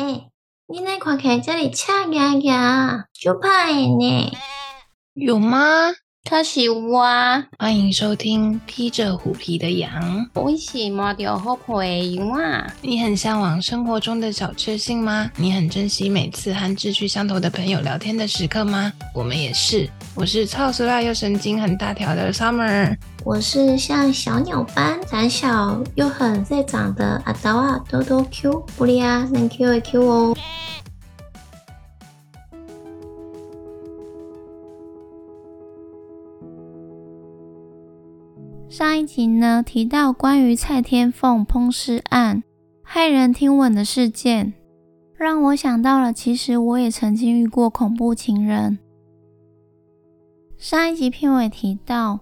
哎，你那看起来这里恰牙牙，就怕呢？有吗？他是我欢迎收听披着虎皮的羊。我是摸到好婆的羊啊！你很向往生活中的小确幸吗？你很珍惜每次和志趣相投的朋友聊天的时刻吗？我们也是。我是超熟辣又神经很大条的 Summer，我是像小鸟般胆小又很在长的阿刀啊，多多 Q 不利啊，能 Q 一 Q 哦。上一集呢提到关于蔡天凤烹尸案骇人听闻的事件，让我想到了，其实我也曾经遇过恐怖情人。上一集片尾提到，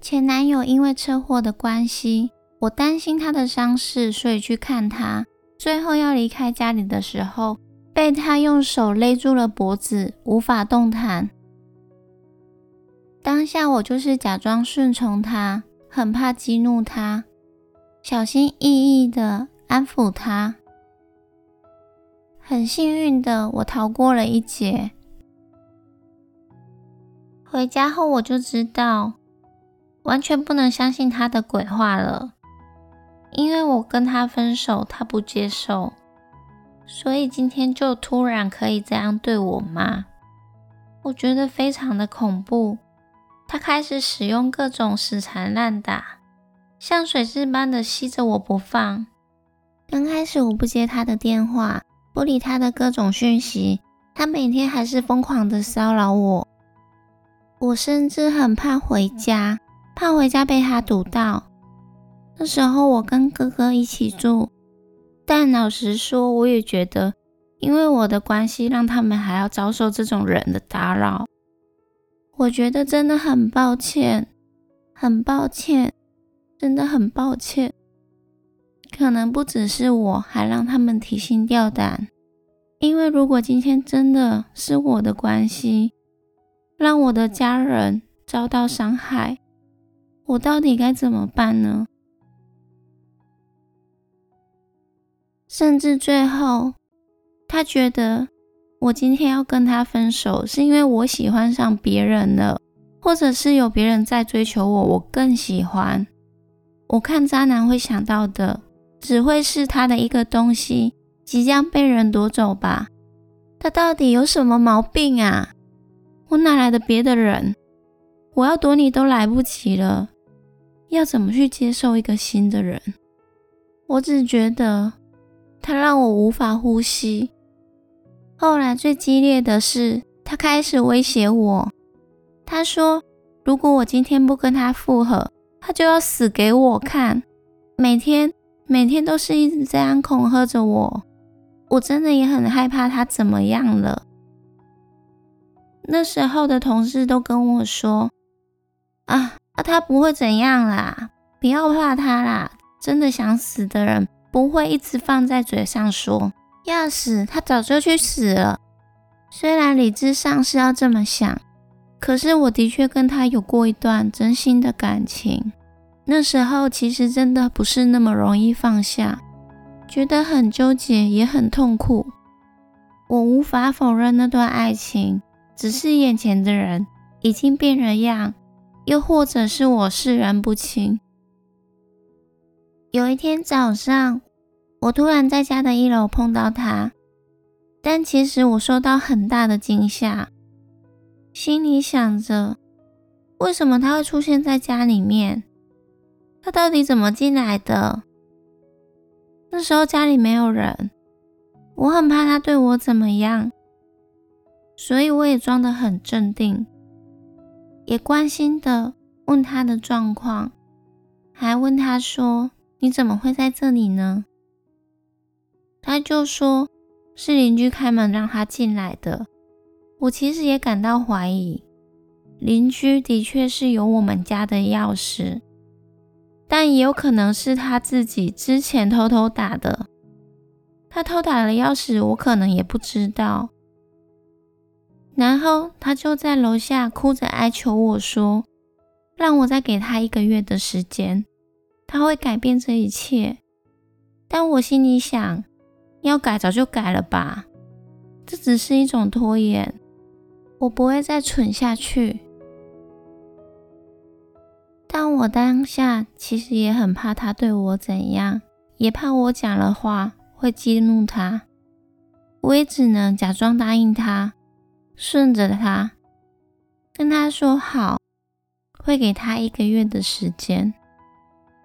前男友因为车祸的关系，我担心他的伤势，所以去看他。最后要离开家里的时候，被他用手勒住了脖子，无法动弹。当下我就是假装顺从他。很怕激怒他，小心翼翼的安抚他。很幸运的，我逃过了一劫。回家后，我就知道完全不能相信他的鬼话了，因为我跟他分手，他不接受，所以今天就突然可以这样对我吗？我觉得非常的恐怖。他开始使用各种死缠烂打，像水蛭般的吸着我不放。刚开始我不接他的电话，不理他的各种讯息，他每天还是疯狂的骚扰我。我甚至很怕回家，怕回家被他堵到。那时候我跟哥哥一起住，但老实说，我也觉得，因为我的关系，让他们还要遭受这种人的打扰。我觉得真的很抱歉，很抱歉，真的很抱歉。可能不只是我，还让他们提心吊胆。因为如果今天真的是我的关系，让我的家人遭到伤害，我到底该怎么办呢？甚至最后，他觉得。我今天要跟他分手，是因为我喜欢上别人了，或者是有别人在追求我，我更喜欢。我看渣男会想到的，只会是他的一个东西即将被人夺走吧？他到底有什么毛病啊？我哪来的别的人？我要躲你都来不及了，要怎么去接受一个新的人？我只觉得他让我无法呼吸。后来最激烈的是，他开始威胁我。他说：“如果我今天不跟他复合，他就要死给我看。”每天每天都是一直这样恐吓着我。我真的也很害怕他怎么样了。那时候的同事都跟我说：“啊，那他不会怎样啦，不要怕他啦。真的想死的人不会一直放在嘴上说。”要死，他早就去死了。虽然理智上是要这么想，可是我的确跟他有过一段真心的感情。那时候其实真的不是那么容易放下，觉得很纠结，也很痛苦。我无法否认那段爱情，只是眼前的人已经变了样，又或者是我视人不清。有一天早上。我突然在家的一楼碰到他，但其实我受到很大的惊吓，心里想着为什么他会出现在家里面？他到底怎么进来的？那时候家里没有人，我很怕他对我怎么样，所以我也装得很镇定，也关心的问他的状况，还问他说：“你怎么会在这里呢？”他就说是邻居开门让他进来的。我其实也感到怀疑，邻居的确是有我们家的钥匙，但也有可能是他自己之前偷偷打的。他偷打了钥匙，我可能也不知道。然后他就在楼下哭着哀求我说，让我再给他一个月的时间，他会改变这一切。但我心里想。要改早就改了吧。这只是一种拖延，我不会再蠢下去。但我当下其实也很怕他对我怎样，也怕我讲了话会激怒他。我也只能假装答应他，顺着他，跟他说好，会给他一个月的时间。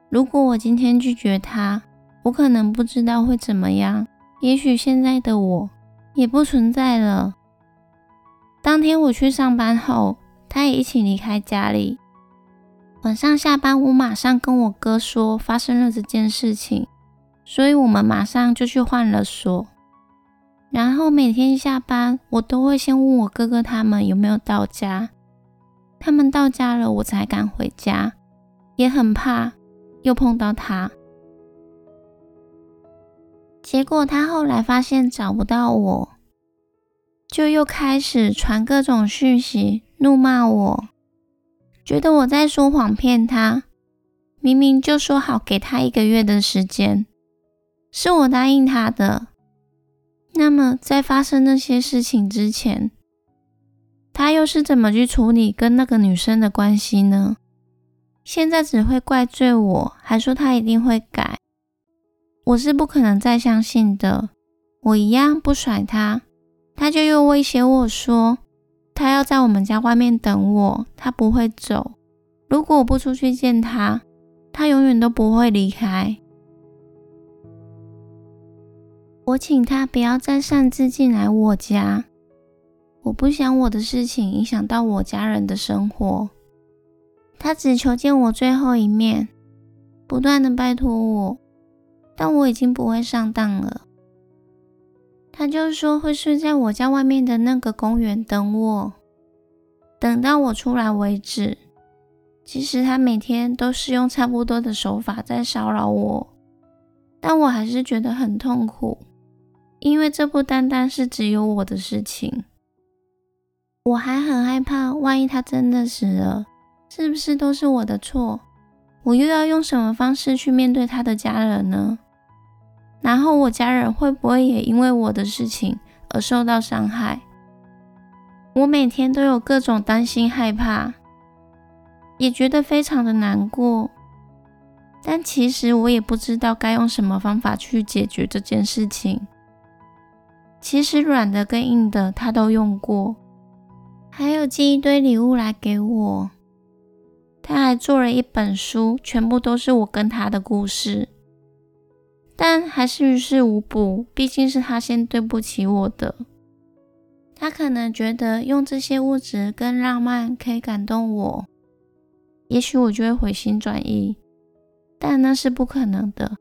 如果我今天拒绝他，我可能不知道会怎么样。也许现在的我。也不存在了。当天我去上班后，他也一起离开家里。晚上下班，我马上跟我哥说发生了这件事情，所以我们马上就去换了锁。然后每天下班，我都会先问我哥哥他们有没有到家。他们到家了，我才敢回家，也很怕又碰到他。结果他后来发现找不到我，就又开始传各种讯息，怒骂我，觉得我在说谎骗他。明明就说好给他一个月的时间，是我答应他的。那么在发生那些事情之前，他又是怎么去处理跟那个女生的关系呢？现在只会怪罪我，还说他一定会改。我是不可能再相信的。我一样不甩他，他就又威胁我说，他要在我们家外面等我，他不会走。如果我不出去见他，他永远都不会离开。我请他不要再擅自进来我家，我不想我的事情影响到我家人的生活。他只求见我最后一面，不断的拜托我。但我已经不会上当了。他就说会睡在我家外面的那个公园等我，等到我出来为止。其实他每天都是用差不多的手法在骚扰我，但我还是觉得很痛苦，因为这不单单是只有我的事情。我还很害怕，万一他真的死了，是不是都是我的错？我又要用什么方式去面对他的家人呢？然后我家人会不会也因为我的事情而受到伤害？我每天都有各种担心、害怕，也觉得非常的难过。但其实我也不知道该用什么方法去解决这件事情。其实软的跟硬的他都用过，还有寄一堆礼物来给我。他还做了一本书，全部都是我跟他的故事。但还是于事无补，毕竟是他先对不起我的。他可能觉得用这些物质跟浪漫可以感动我，也许我就会回心转意，但那是不可能的。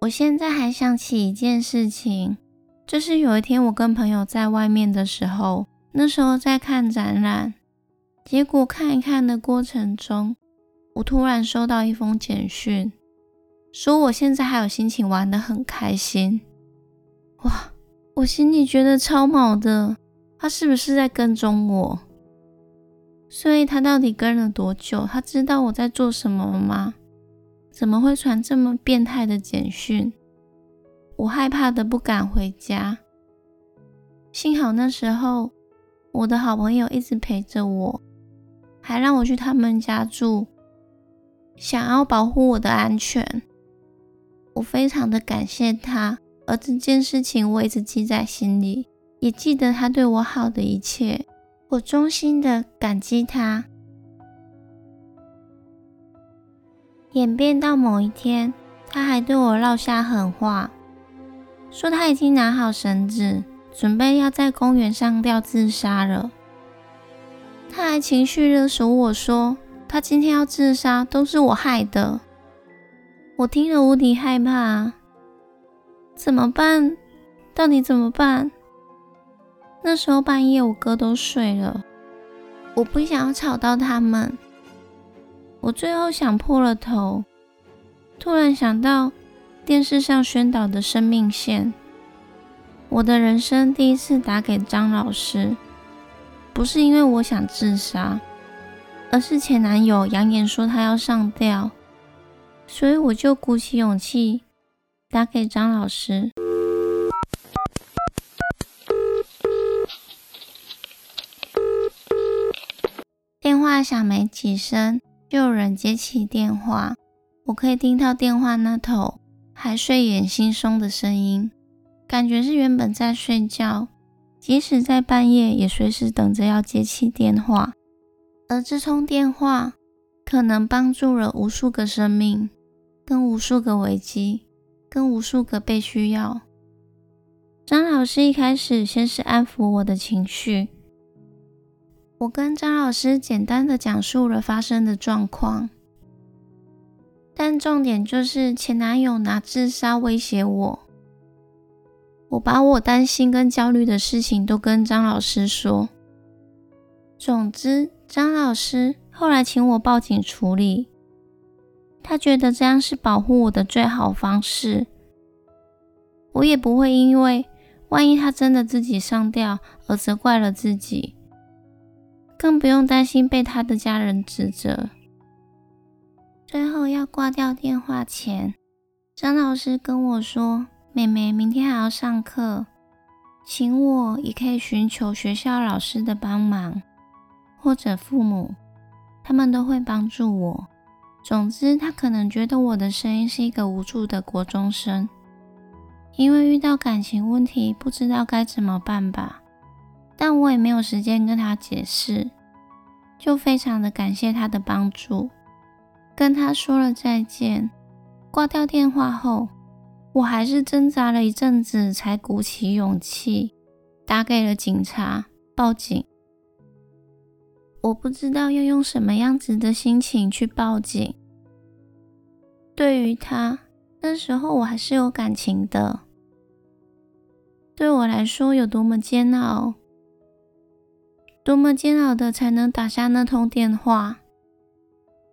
我现在还想起一件事情，就是有一天我跟朋友在外面的时候，那时候在看展览，结果看一看的过程中。我突然收到一封简讯，说我现在还有心情玩得很开心。哇，我心里觉得超毛的，他是不是在跟踪我？所以他到底跟了多久？他知道我在做什么吗？怎么会传这么变态的简讯？我害怕的不敢回家。幸好那时候我的好朋友一直陪着我，还让我去他们家住。想要保护我的安全，我非常的感谢他，而这件事情我一直记在心里，也记得他对我好的一切，我衷心的感激他。演变到某一天，他还对我撂下狠话，说他已经拿好绳子，准备要在公园上吊自杀了。他还情绪勒索我说。他今天要自杀，都是我害的。我听了无敌害怕，怎么办？到底怎么办？那时候半夜，我哥都睡了，我不想要吵到他们。我最后想破了头，突然想到电视上宣导的生命线。我的人生第一次打给张老师，不是因为我想自杀。而是前男友扬言说他要上吊，所以我就鼓起勇气打给张老师。电话响没几声，就有人接起电话。我可以听到电话那头还睡眼惺忪的声音，感觉是原本在睡觉，即使在半夜也随时等着要接起电话。而这通电话可能帮助了无数个生命，跟无数个危机，跟无数个被需要。张老师一开始先是安抚我的情绪，我跟张老师简单的讲述了发生的状况，但重点就是前男友拿自杀威胁我。我把我担心跟焦虑的事情都跟张老师说。总之。张老师后来请我报警处理，他觉得这样是保护我的最好方式。我也不会因为万一他真的自己上吊而责怪了自己，更不用担心被他的家人指责。最后要挂掉电话前，张老师跟我说：“妹妹，明天还要上课，请我也可以寻求学校老师的帮忙。”或者父母，他们都会帮助我。总之，他可能觉得我的声音是一个无助的国中生，因为遇到感情问题不知道该怎么办吧。但我也没有时间跟他解释，就非常的感谢他的帮助，跟他说了再见。挂掉电话后，我还是挣扎了一阵子，才鼓起勇气打给了警察报警。我不知道要用什么样子的心情去报警。对于他，那时候我还是有感情的。对我来说有多么煎熬，多么煎熬的才能打下那通电话。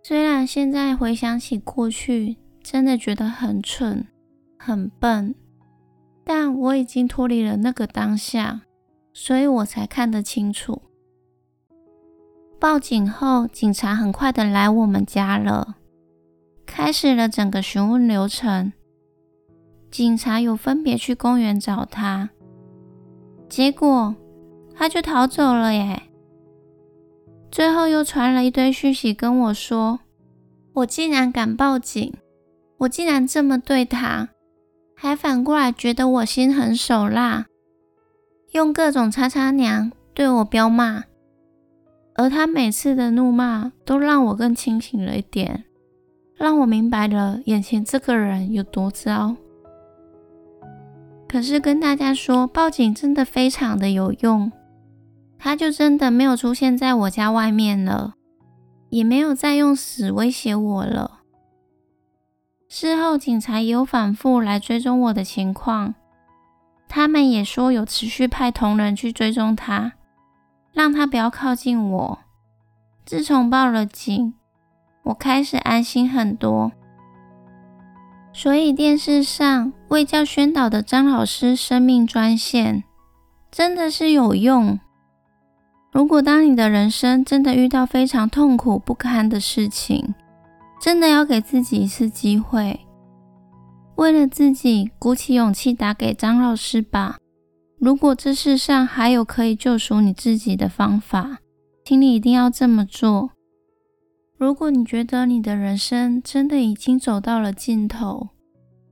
虽然现在回想起过去，真的觉得很蠢、很笨，但我已经脱离了那个当下，所以我才看得清楚。报警后，警察很快的来我们家了，开始了整个询问流程。警察有分别去公园找他，结果他就逃走了耶。最后又传了一堆讯息跟我说，我竟然敢报警，我竟然这么对他，还反过来觉得我心狠手辣，用各种叉叉娘对我彪骂。而他每次的怒骂都让我更清醒了一点，让我明白了眼前这个人有多糟。可是跟大家说，报警真的非常的有用，他就真的没有出现在我家外面了，也没有再用死威胁我了。事后警察也有反复来追踪我的情况，他们也说有持续派同仁去追踪他。让他不要靠近我。自从报了警，我开始安心很多。所以电视上为教宣导的张老师生命专线真的是有用。如果当你的人生真的遇到非常痛苦不堪的事情，真的要给自己一次机会，为了自己鼓起勇气打给张老师吧。如果这世上还有可以救赎你自己的方法，请你一定要这么做。如果你觉得你的人生真的已经走到了尽头，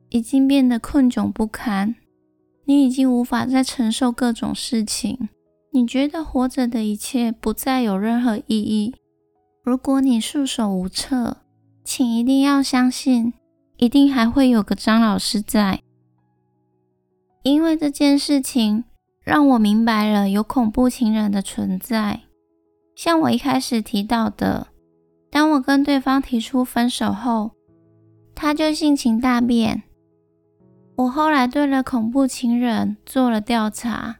已经变得困窘不堪，你已经无法再承受各种事情，你觉得活着的一切不再有任何意义。如果你束手无策，请一定要相信，一定还会有个张老师在。因为这件事情让我明白了有恐怖情人的存在。像我一开始提到的，当我跟对方提出分手后，他就性情大变。我后来对了恐怖情人做了调查，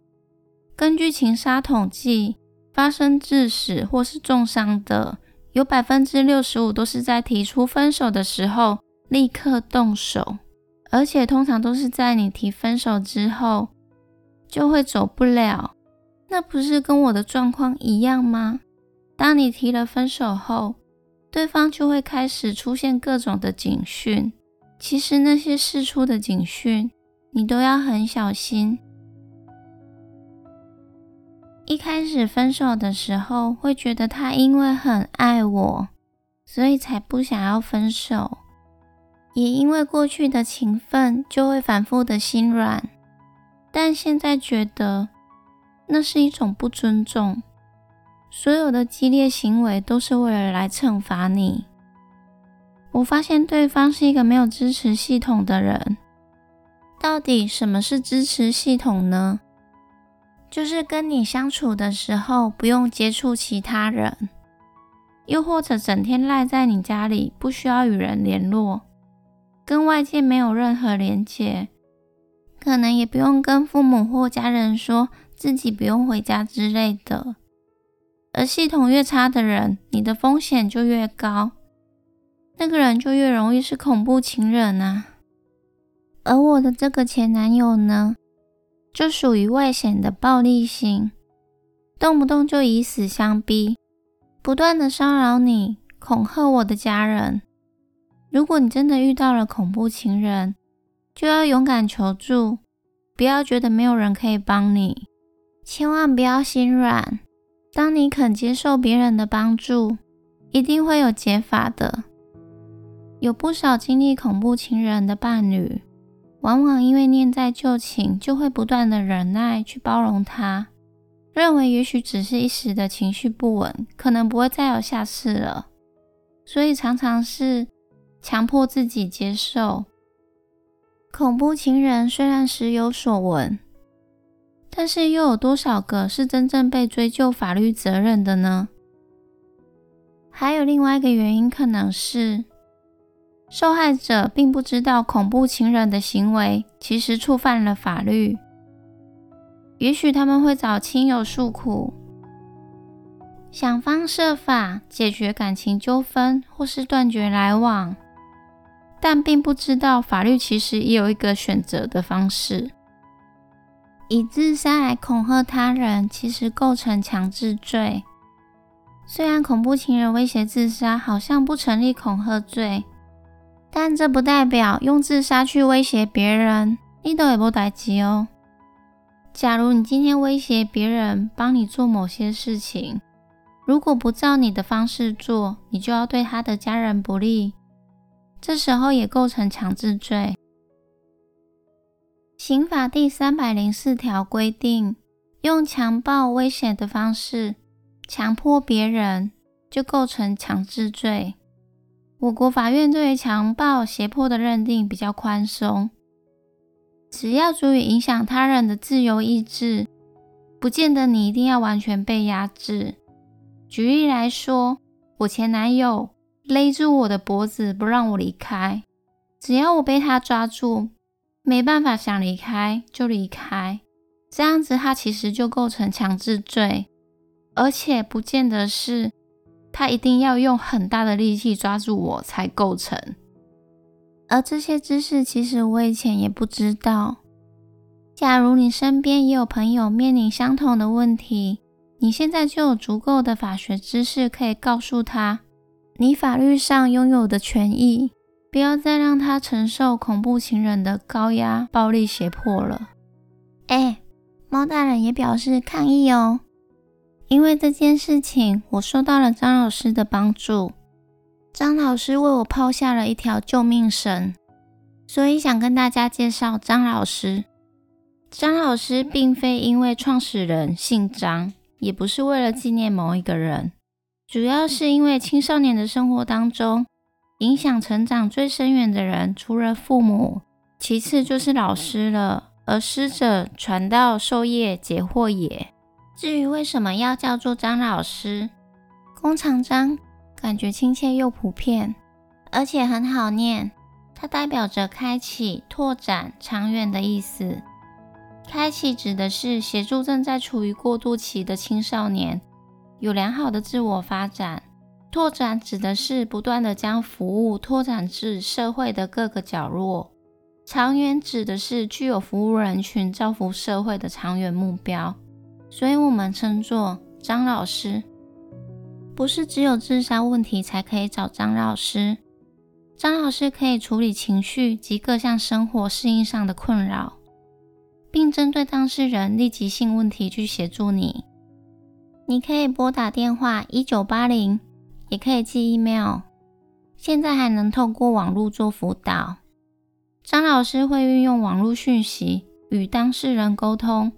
根据情杀统计，发生致死或是重伤的，有百分之六十五都是在提出分手的时候立刻动手。而且通常都是在你提分手之后就会走不了，那不是跟我的状况一样吗？当你提了分手后，对方就会开始出现各种的警讯，其实那些事出的警讯，你都要很小心。一开始分手的时候，会觉得他因为很爱我，所以才不想要分手，也因为过去的情分，就会反复的心软。但现在觉得那是一种不尊重，所有的激烈行为都是为了来惩罚你。我发现对方是一个没有支持系统的人。到底什么是支持系统呢？就是跟你相处的时候不用接触其他人，又或者整天赖在你家里，不需要与人联络，跟外界没有任何连接，可能也不用跟父母或家人说自己不用回家之类的。而系统越差的人，你的风险就越高，那个人就越容易是恐怖情人啊。而我的这个前男友呢？就属于外显的暴力型，动不动就以死相逼，不断的骚扰你，恐吓我的家人。如果你真的遇到了恐怖情人，就要勇敢求助，不要觉得没有人可以帮你，千万不要心软。当你肯接受别人的帮助，一定会有解法的。有不少经历恐怖情人的伴侣。往往因为念在旧情，就会不断的忍耐去包容他，认为也许只是一时的情绪不稳，可能不会再有下次了，所以常常是强迫自己接受。恐怖情人虽然时有所闻，但是又有多少个是真正被追究法律责任的呢？还有另外一个原因，可能是。受害者并不知道恐怖情人的行为其实触犯了法律，也许他们会找亲友诉苦，想方设法解决感情纠纷或是断绝来往，但并不知道法律其实也有一个选择的方式。以自杀来恐吓他人，其实构成强制罪。虽然恐怖情人威胁自杀好像不成立恐吓罪。但这不代表用自杀去威胁别人，你都也不代机哦。假如你今天威胁别人帮你做某些事情，如果不照你的方式做，你就要对他的家人不利，这时候也构成强制罪。刑法第三百零四条规定，用强暴、威胁的方式强迫别人，就构成强制罪。我国法院对于强暴、胁迫的认定比较宽松，只要足以影响他人的自由意志，不见得你一定要完全被压制。举例来说，我前男友勒住我的脖子不让我离开，只要我被他抓住，没办法想离开就离开，这样子他其实就构成强制罪，而且不见得是。他一定要用很大的力气抓住我才构成，而这些知识其实我以前也不知道。假如你身边也有朋友面临相同的问题，你现在就有足够的法学知识可以告诉他，你法律上拥有的权益，不要再让他承受恐怖情人的高压、暴力胁迫了。哎，猫大人也表示抗议哦。因为这件事情，我受到了张老师的帮助。张老师为我抛下了一条救命绳，所以想跟大家介绍张老师。张老师并非因为创始人姓张，也不是为了纪念某一个人，主要是因为青少年的生活当中，影响成长最深远的人，除了父母，其次就是老师了。而师者，传道授业解惑也。至于为什么要叫做张老师，弓长张，感觉亲切又普遍，而且很好念。它代表着开启、拓展、长远的意思。开启指的是协助正在处于过渡期的青少年有良好的自我发展；拓展指的是不断的将服务拓展至社会的各个角落；长远指的是具有服务人群、造福社会的长远目标。所以，我们称作张老师，不是只有自杀问题才可以找张老师。张老师可以处理情绪及各项生活适应上的困扰，并针对当事人立即性问题去协助你。你可以拨打电话一九八零，也可以寄 email。现在还能透过网络做辅导。张老师会运用网络讯息与当事人沟通，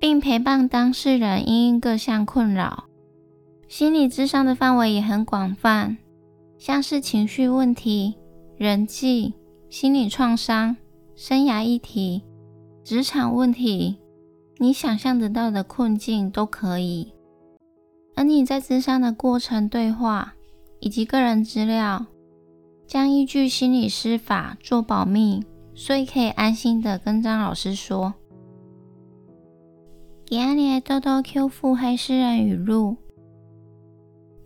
并陪伴当事人因各项困扰。心理智商的范围也很广泛，像是情绪问题、人际、心理创伤、生涯议题、职场问题，你想象得到的困境都可以。而你在智商的过程对话以及个人资料。将依据心理师法做保密，所以可以安心的跟张老师说。给安妮豆豆 Q 腹黑诗人语录：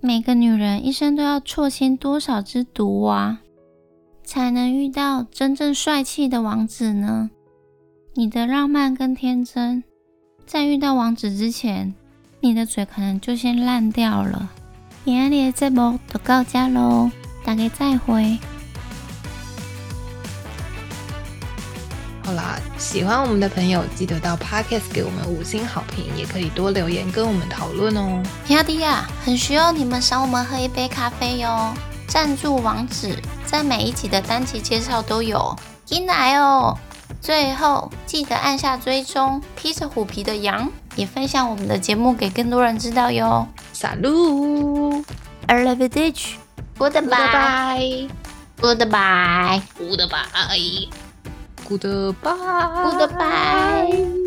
每个女人一生都要错亲多少只毒蛙，才能遇到真正帅气的王子呢？你的浪漫跟天真，在遇到王子之前，你的嘴可能就先烂掉了。给安妮这波就到家喽。大概再会。好啦，喜欢我们的朋友记得到 Podcast 给我们五星好评，也可以多留言跟我们讨论哦。亚迪亚，很需要你们赏我们喝一杯咖啡哟！赞助网址在每一集的单集介绍都有，进来哦！最后记得按下追踪，披着虎皮的羊也分享我们的节目给更多人知道哟。撒路，I love you, ditch。Goodbye. Goodbye. Goodbye. Goodbye. Goodbye.